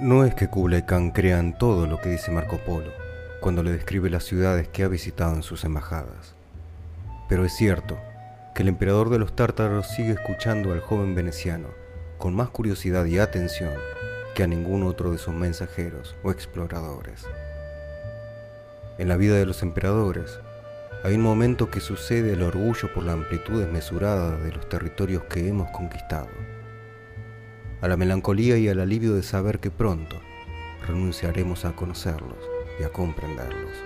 No es que Kublai Khan crea en todo lo que dice Marco Polo cuando le describe las ciudades que ha visitado en sus embajadas. Pero es cierto que el emperador de los tártaros sigue escuchando al joven veneciano con más curiosidad y atención que a ningún otro de sus mensajeros o exploradores. En la vida de los emperadores hay un momento que sucede el orgullo por la amplitud desmesurada de los territorios que hemos conquistado a la melancolía y al alivio de saber que pronto renunciaremos a conocerlos y a comprenderlos.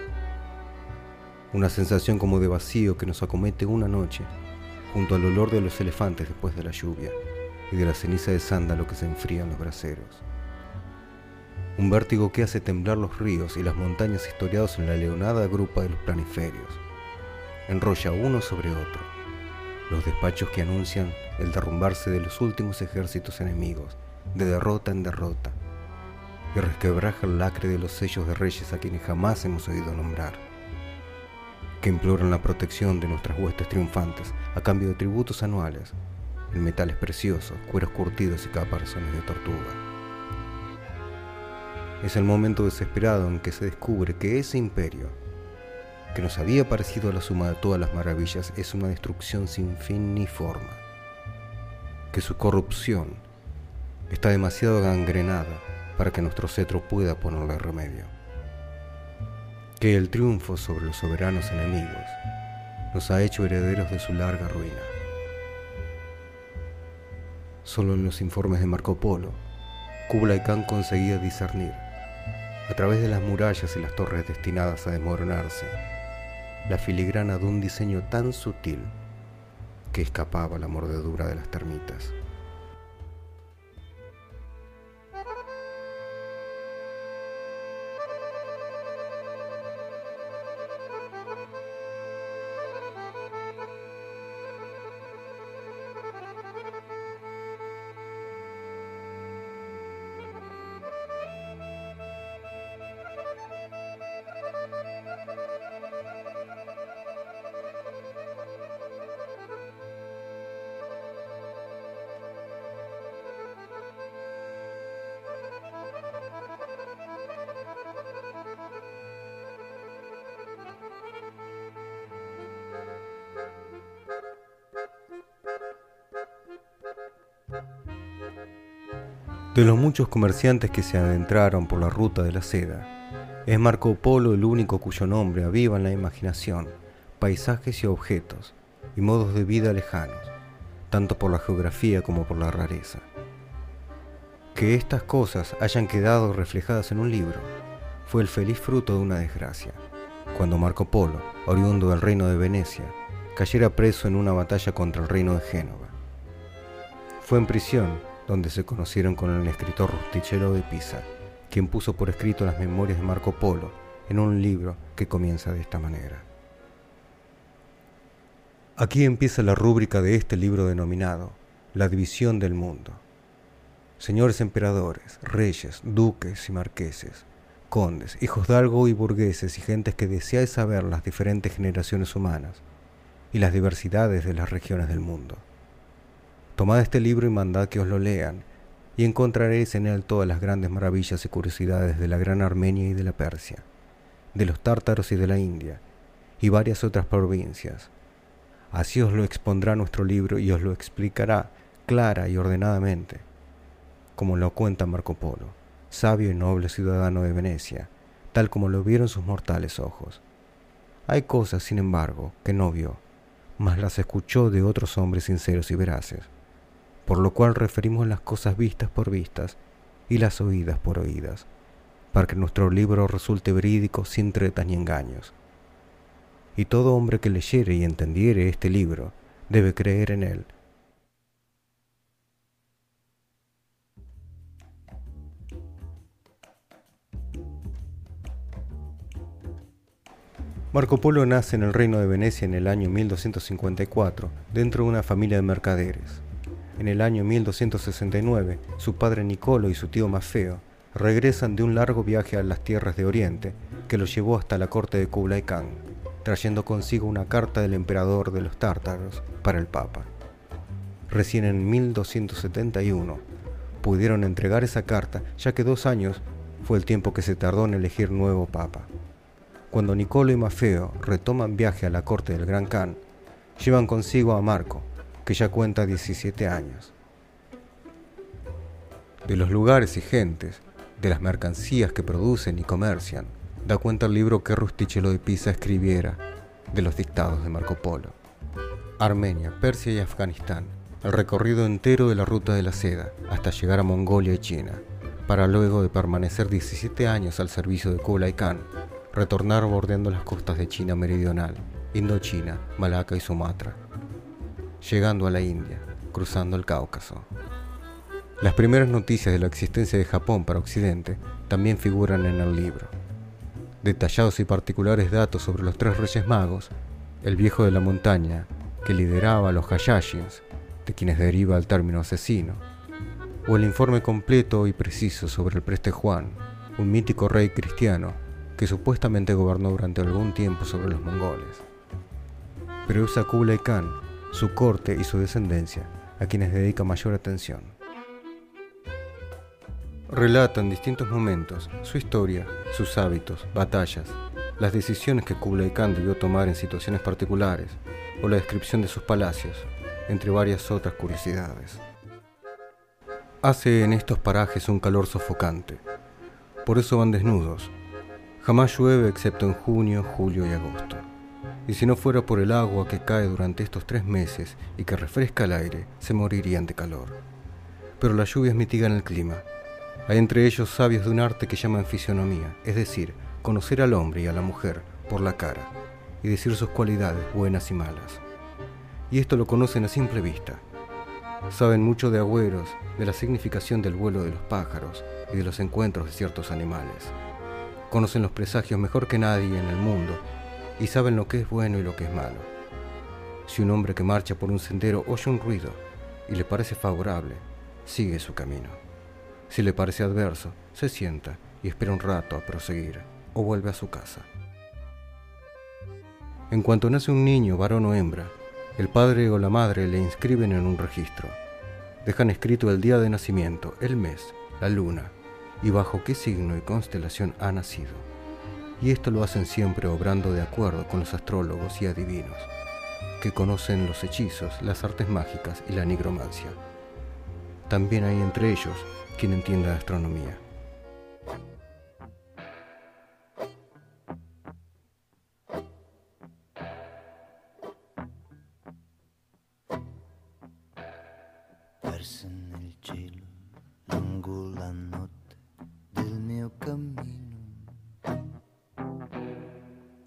Una sensación como de vacío que nos acomete una noche junto al olor de los elefantes después de la lluvia y de la ceniza de sándalo que se enfría en los braseros. Un vértigo que hace temblar los ríos y las montañas historiados en la leonada grupa de los planiferios. Enrolla uno sobre otro los despachos que anuncian el derrumbarse de los últimos ejércitos enemigos, de derrota en derrota, y resquebraja el lacre de los sellos de reyes a quienes jamás hemos oído nombrar, que imploran la protección de nuestras huestes triunfantes a cambio de tributos anuales, en metales preciosos, cueros curtidos y caparazones de tortuga. Es el momento desesperado en que se descubre que ese imperio, que nos había parecido la suma de todas las maravillas, es una destrucción sin fin ni forma, que su corrupción está demasiado gangrenada para que nuestro cetro pueda ponerle remedio, que el triunfo sobre los soberanos enemigos nos ha hecho herederos de su larga ruina. Solo en los informes de Marco Polo, Kublai Khan conseguía discernir, a través de las murallas y las torres destinadas a desmoronarse, la filigrana de un diseño tan sutil que escapaba la mordedura de las termitas. De los muchos comerciantes que se adentraron por la ruta de la seda, es Marco Polo el único cuyo nombre aviva en la imaginación paisajes y objetos y modos de vida lejanos, tanto por la geografía como por la rareza. Que estas cosas hayan quedado reflejadas en un libro fue el feliz fruto de una desgracia, cuando Marco Polo, oriundo del reino de Venecia, cayera preso en una batalla contra el reino de Génova. Fue en prisión donde se conocieron con el escritor Rustichello de Pisa, quien puso por escrito las memorias de Marco Polo en un libro que comienza de esta manera. Aquí empieza la rúbrica de este libro denominado La división del mundo. Señores emperadores, reyes, duques y marqueses, condes, hijos de algo y burgueses y gentes que deseáis saber las diferentes generaciones humanas y las diversidades de las regiones del mundo. Tomad este libro y mandad que os lo lean, y encontraréis en él todas las grandes maravillas y curiosidades de la gran Armenia y de la Persia, de los tártaros y de la India, y varias otras provincias. Así os lo expondrá nuestro libro y os lo explicará clara y ordenadamente, como lo cuenta Marco Polo, sabio y noble ciudadano de Venecia, tal como lo vieron sus mortales ojos. Hay cosas, sin embargo, que no vio, mas las escuchó de otros hombres sinceros y veraces por lo cual referimos las cosas vistas por vistas y las oídas por oídas, para que nuestro libro resulte verídico sin tretas ni engaños. Y todo hombre que leyere y entendiere este libro debe creer en él. Marco Polo nace en el reino de Venecia en el año 1254, dentro de una familia de mercaderes. En el año 1269, su padre Nicolo y su tío Mafeo regresan de un largo viaje a las tierras de Oriente que los llevó hasta la corte de Kublai Khan, trayendo consigo una carta del emperador de los tártaros para el Papa. Recién en 1271 pudieron entregar esa carta, ya que dos años fue el tiempo que se tardó en elegir nuevo papa. Cuando Nicolo y Mafeo retoman viaje a la corte del Gran Khan, llevan consigo a Marco, que ya cuenta 17 años. De los lugares y gentes, de las mercancías que producen y comercian, da cuenta el libro que Rustichello de Pisa escribiera de los dictados de Marco Polo. Armenia, Persia y Afganistán, el recorrido entero de la ruta de la seda hasta llegar a Mongolia y China, para luego de permanecer 17 años al servicio de Kublai Khan, retornar bordeando las costas de China meridional, Indochina, Malaca y Sumatra, llegando a la India, cruzando el Cáucaso. Las primeras noticias de la existencia de Japón para Occidente también figuran en el libro. Detallados y particulares datos sobre los tres reyes magos, el viejo de la montaña, que lideraba a los Hayashins, de quienes deriva el término asesino, o el informe completo y preciso sobre el preste Juan, un mítico rey cristiano que supuestamente gobernó durante algún tiempo sobre los mongoles. Pero es a Kublai Khan, su corte y su descendencia a quienes dedica mayor atención. Relata en distintos momentos su historia, sus hábitos, batallas, las decisiones que Kublai Khan debió tomar en situaciones particulares, o la descripción de sus palacios, entre varias otras curiosidades. Hace en estos parajes un calor sofocante, por eso van desnudos. Jamás llueve excepto en junio, julio y agosto. Y si no fuera por el agua que cae durante estos tres meses y que refresca el aire, se morirían de calor. Pero las lluvias mitigan el clima. Hay entre ellos sabios de un arte que llaman fisionomía, es decir, conocer al hombre y a la mujer por la cara y decir sus cualidades buenas y malas. Y esto lo conocen a simple vista. Saben mucho de agüeros, de la significación del vuelo de los pájaros y de los encuentros de ciertos animales. Conocen los presagios mejor que nadie en el mundo y saben lo que es bueno y lo que es malo. Si un hombre que marcha por un sendero oye un ruido y le parece favorable, sigue su camino. Si le parece adverso, se sienta y espera un rato a proseguir o vuelve a su casa. En cuanto nace un niño, varón o hembra, el padre o la madre le inscriben en un registro. Dejan escrito el día de nacimiento, el mes, la luna y bajo qué signo y constelación ha nacido. Y esto lo hacen siempre obrando de acuerdo con los astrólogos y adivinos, que conocen los hechizos, las artes mágicas y la nigromancia. También hay entre ellos quien entienda astronomía.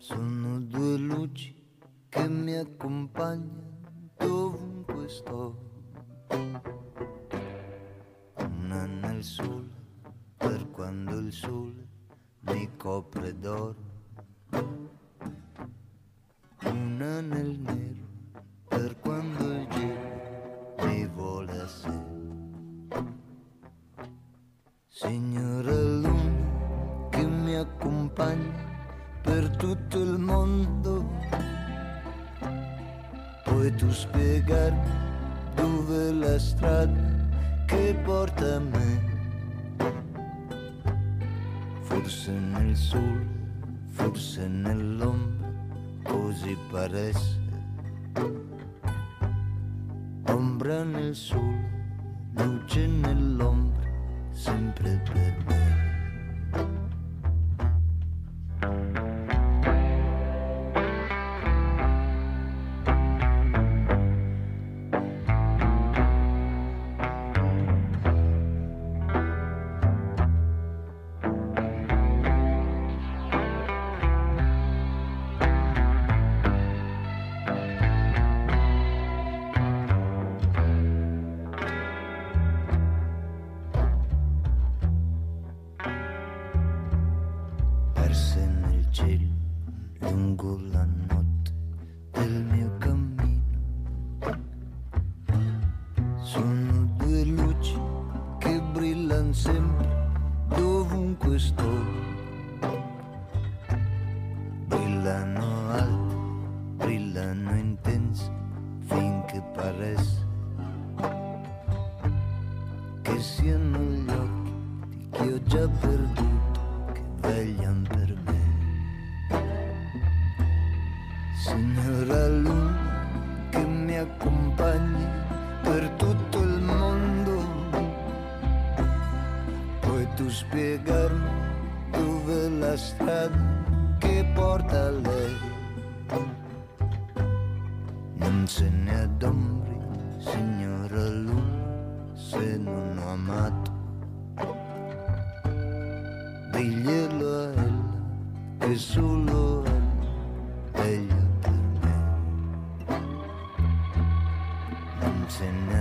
Sono due luci che mi accompagnano dovunque sto. Una nel sole, per quando il sole mi copre d'oro. Una nel nero forse nell'ombra così paresse. Ombra nel sole, luce nell'ombra, sempre per me. il cielo lungo la notte del mio cammino. Strada che porta a lei? Non se ne adombri, signora Luna, se non ho amato. Diglielo a ella che solo ella veglia per me. Non se ne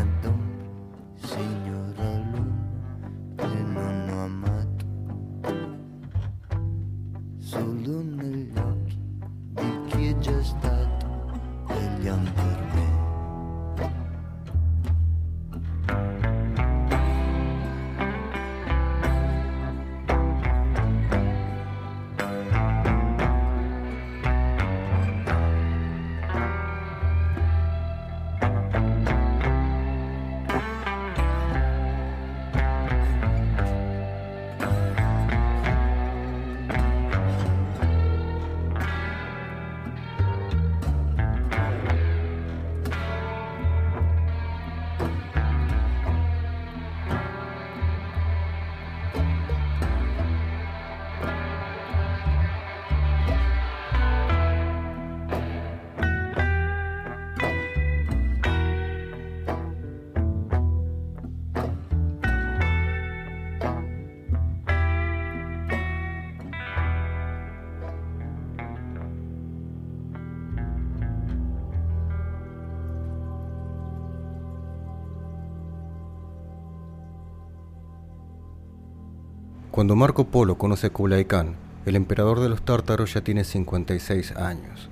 Cuando Marco Polo conoce a Kublai Khan, el emperador de los tártaros ya tiene 56 años.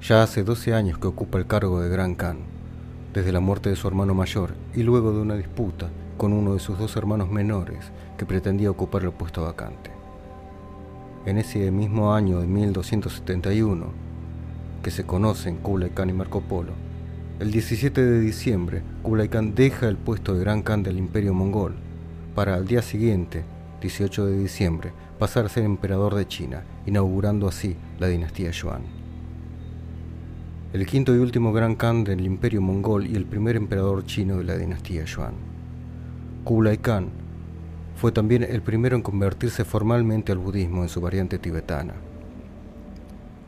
Ya hace 12 años que ocupa el cargo de Gran Khan, desde la muerte de su hermano mayor y luego de una disputa con uno de sus dos hermanos menores que pretendía ocupar el puesto vacante. En ese mismo año de 1271, que se conocen Kublai Khan y Marco Polo, el 17 de diciembre Kublai Khan deja el puesto de Gran Khan del Imperio Mongol para al día siguiente 18 de diciembre, pasar a ser emperador de China, inaugurando así la dinastía Yuan. El quinto y último gran Khan del imperio mongol y el primer emperador chino de la dinastía Yuan. Kublai Khan fue también el primero en convertirse formalmente al budismo en su variante tibetana.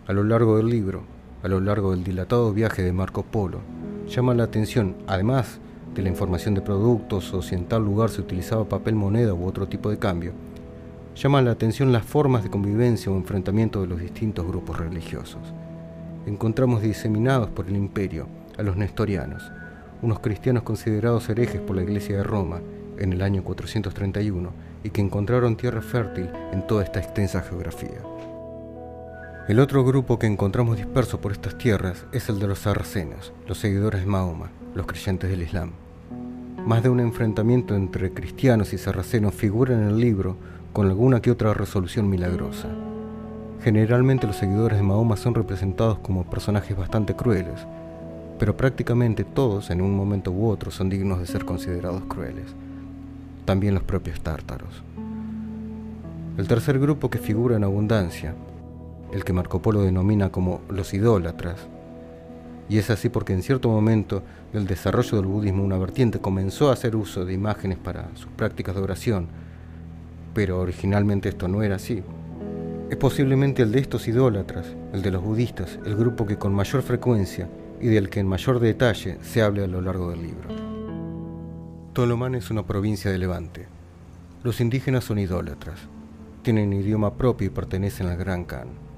A lo largo del libro, a lo largo del dilatado viaje de Marco Polo, llama la atención, además de la información de productos o si en tal lugar se utilizaba papel moneda u otro tipo de cambio, llaman la atención las formas de convivencia o enfrentamiento de los distintos grupos religiosos. Encontramos diseminados por el imperio a los nestorianos, unos cristianos considerados herejes por la Iglesia de Roma en el año 431 y que encontraron tierra fértil en toda esta extensa geografía. El otro grupo que encontramos disperso por estas tierras es el de los sarracenos, los seguidores de Mahoma, los creyentes del Islam. Más de un enfrentamiento entre cristianos y sarracenos figura en el libro con alguna que otra resolución milagrosa. Generalmente los seguidores de Mahoma son representados como personajes bastante crueles, pero prácticamente todos en un momento u otro son dignos de ser considerados crueles, también los propios tártaros. El tercer grupo que figura en abundancia, el que Marco Polo denomina como los idólatras, y es así porque en cierto momento del desarrollo del budismo una vertiente comenzó a hacer uso de imágenes para sus prácticas de oración, pero originalmente esto no era así. Es posiblemente el de estos idólatras, el de los budistas, el grupo que con mayor frecuencia y del que en mayor detalle se hable a lo largo del libro. Tolomán es una provincia de Levante. Los indígenas son idólatras, tienen idioma propio y pertenecen al Gran Khan.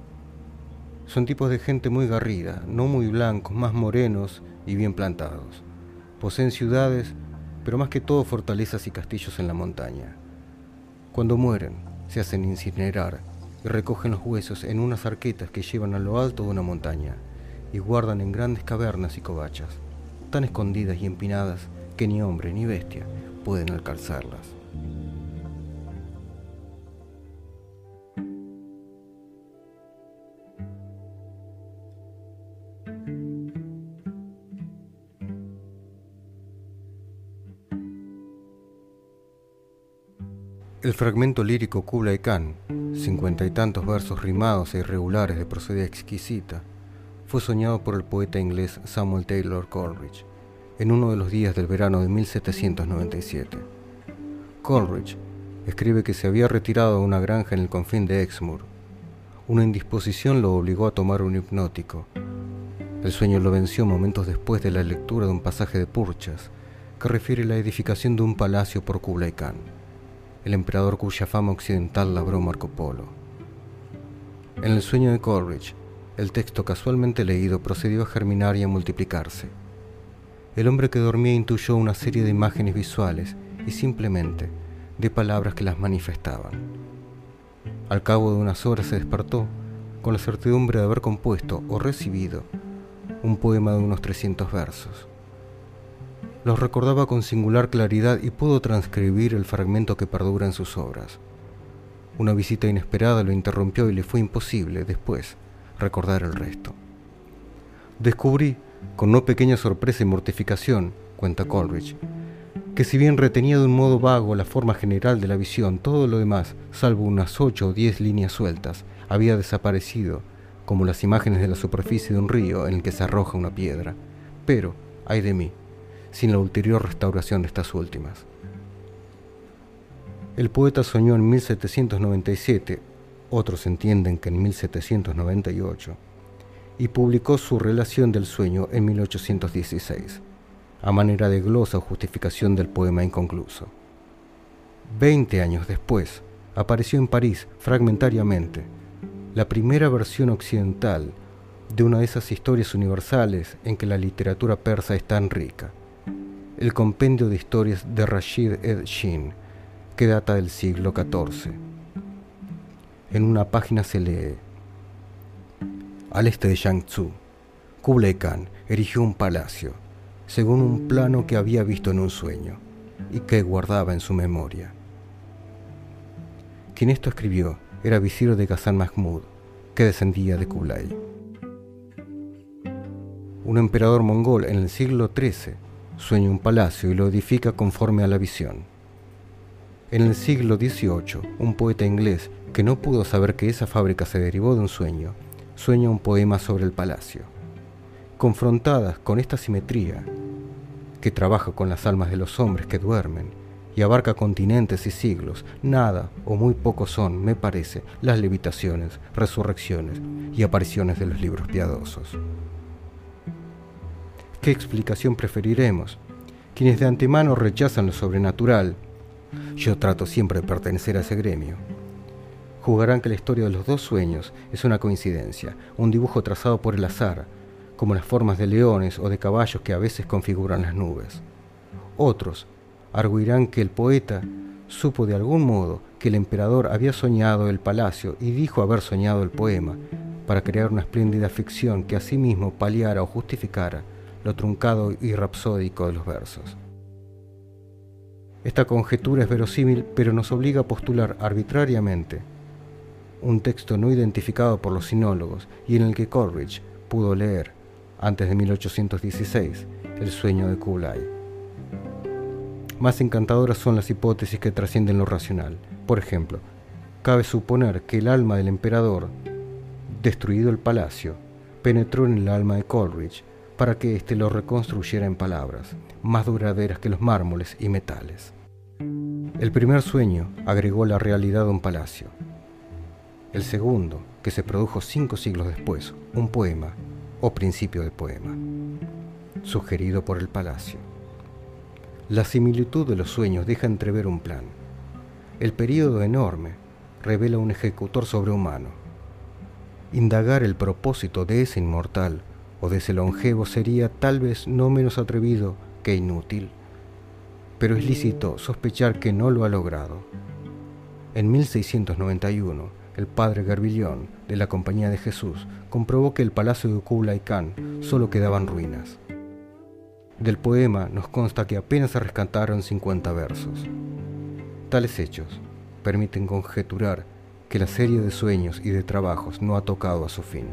Son tipos de gente muy garrida, no muy blancos, más morenos y bien plantados. Poseen ciudades, pero más que todo fortalezas y castillos en la montaña. Cuando mueren, se hacen incinerar y recogen los huesos en unas arquetas que llevan a lo alto de una montaña y guardan en grandes cavernas y covachas, tan escondidas y empinadas que ni hombre ni bestia pueden alcanzarlas. El fragmento lírico Kublai Khan, cincuenta y tantos versos rimados e irregulares de procedencia exquisita, fue soñado por el poeta inglés Samuel Taylor Coleridge en uno de los días del verano de 1797. Coleridge escribe que se había retirado a una granja en el confín de Exmoor. Una indisposición lo obligó a tomar un hipnótico. El sueño lo venció momentos después de la lectura de un pasaje de Purchas que refiere la edificación de un palacio por Kublai Khan el emperador cuya fama occidental labró Marco Polo. En el sueño de Coleridge, el texto casualmente leído procedió a germinar y a multiplicarse. El hombre que dormía intuyó una serie de imágenes visuales y simplemente de palabras que las manifestaban. Al cabo de unas horas se despertó con la certidumbre de haber compuesto o recibido un poema de unos 300 versos. Los recordaba con singular claridad y pudo transcribir el fragmento que perdura en sus obras. Una visita inesperada lo interrumpió y le fue imposible, después, recordar el resto. Descubrí, con no pequeña sorpresa y mortificación, cuenta Coleridge, que si bien retenía de un modo vago la forma general de la visión, todo lo demás, salvo unas ocho o diez líneas sueltas, había desaparecido, como las imágenes de la superficie de un río en el que se arroja una piedra. Pero, ay de mí, sin la ulterior restauración de estas últimas. El poeta soñó en 1797, otros entienden que en 1798, y publicó su relación del sueño en 1816, a manera de glosa o justificación del poema inconcluso. Veinte años después, apareció en París, fragmentariamente, la primera versión occidental de una de esas historias universales en que la literatura persa es tan rica el compendio de historias de Rashid ed Shin, que data del siglo XIV. En una página se lee, al este de Yangtzu, Kublai Khan erigió un palacio, según un plano que había visto en un sueño y que guardaba en su memoria. Quien esto escribió era visir de Ghazan Mahmud, que descendía de Kublai. Un emperador mongol en el siglo XIII sueña un palacio y lo edifica conforme a la visión. En el siglo XVIII, un poeta inglés que no pudo saber que esa fábrica se derivó de un sueño, sueña un poema sobre el palacio. Confrontadas con esta simetría, que trabaja con las almas de los hombres que duermen y abarca continentes y siglos, nada o muy poco son, me parece, las levitaciones, resurrecciones y apariciones de los libros piadosos. ¿Qué explicación preferiremos? Quienes de antemano rechazan lo sobrenatural, yo trato siempre de pertenecer a ese gremio, jugarán que la historia de los dos sueños es una coincidencia, un dibujo trazado por el azar, como las formas de leones o de caballos que a veces configuran las nubes. Otros arguirán que el poeta supo de algún modo que el emperador había soñado el palacio y dijo haber soñado el poema, para crear una espléndida ficción que asimismo paliara o justificara lo truncado y rapsódico de los versos. Esta conjetura es verosímil, pero nos obliga a postular arbitrariamente un texto no identificado por los sinólogos y en el que Coleridge pudo leer, antes de 1816, el sueño de Kublai. Más encantadoras son las hipótesis que trascienden lo racional. Por ejemplo, cabe suponer que el alma del emperador, destruido el palacio, penetró en el alma de Coleridge para que éste lo reconstruyera en palabras, más duraderas que los mármoles y metales. El primer sueño agregó la realidad a un palacio. El segundo, que se produjo cinco siglos después, un poema o principio de poema, sugerido por el palacio. La similitud de los sueños deja entrever un plan. El período enorme revela un ejecutor sobrehumano. Indagar el propósito de ese inmortal o de ese longevo sería tal vez no menos atrevido que inútil, pero es lícito sospechar que no lo ha logrado. En 1691, el padre Garbillón de la Compañía de Jesús comprobó que el palacio de Kublai Khan solo quedaban ruinas. Del poema nos consta que apenas se rescataron 50 versos. Tales hechos permiten conjeturar que la serie de sueños y de trabajos no ha tocado a su fin.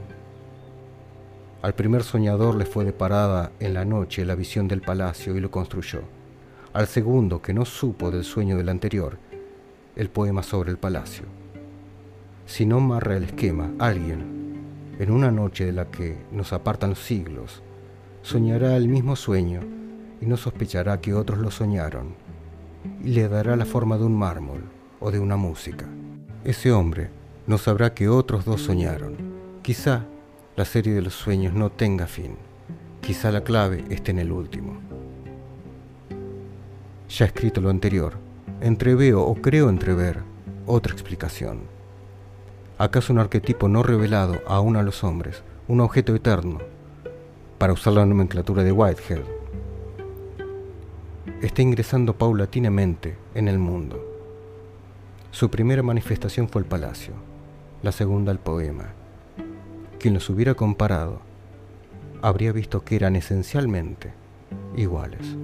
Al primer soñador le fue deparada en la noche la visión del palacio y lo construyó. Al segundo, que no supo del sueño del anterior, el poema sobre el palacio. Si no marra el esquema, alguien, en una noche de la que nos apartan los siglos, soñará el mismo sueño y no sospechará que otros lo soñaron, y le dará la forma de un mármol o de una música. Ese hombre no sabrá que otros dos soñaron. Quizá la serie de los sueños no tenga fin. Quizá la clave esté en el último. Ya escrito lo anterior, entreveo o creo entrever otra explicación. ¿Acaso un arquetipo no revelado aún a los hombres, un objeto eterno, para usar la nomenclatura de Whitehead, está ingresando paulatinamente en el mundo? Su primera manifestación fue el palacio, la segunda el poema. Quien los hubiera comparado habría visto que eran esencialmente iguales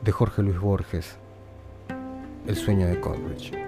de Jorge Luis Borges, El sueño de Coleridge.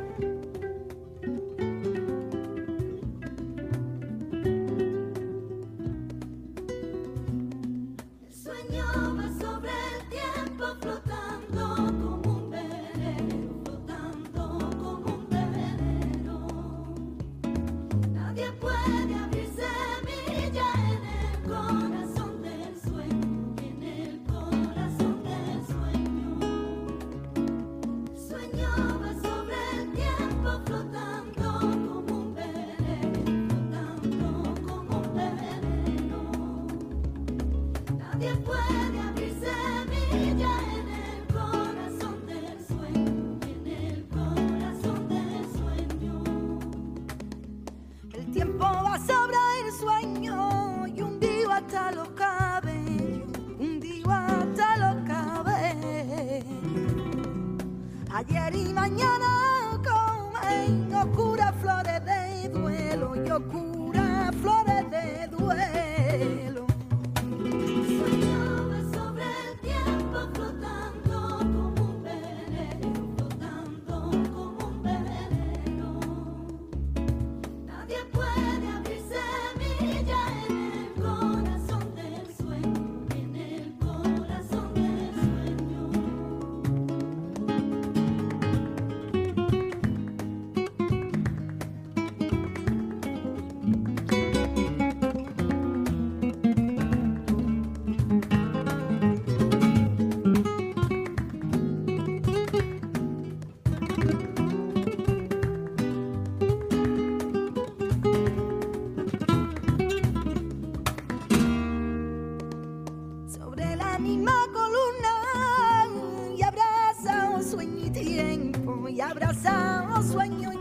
La lengua rota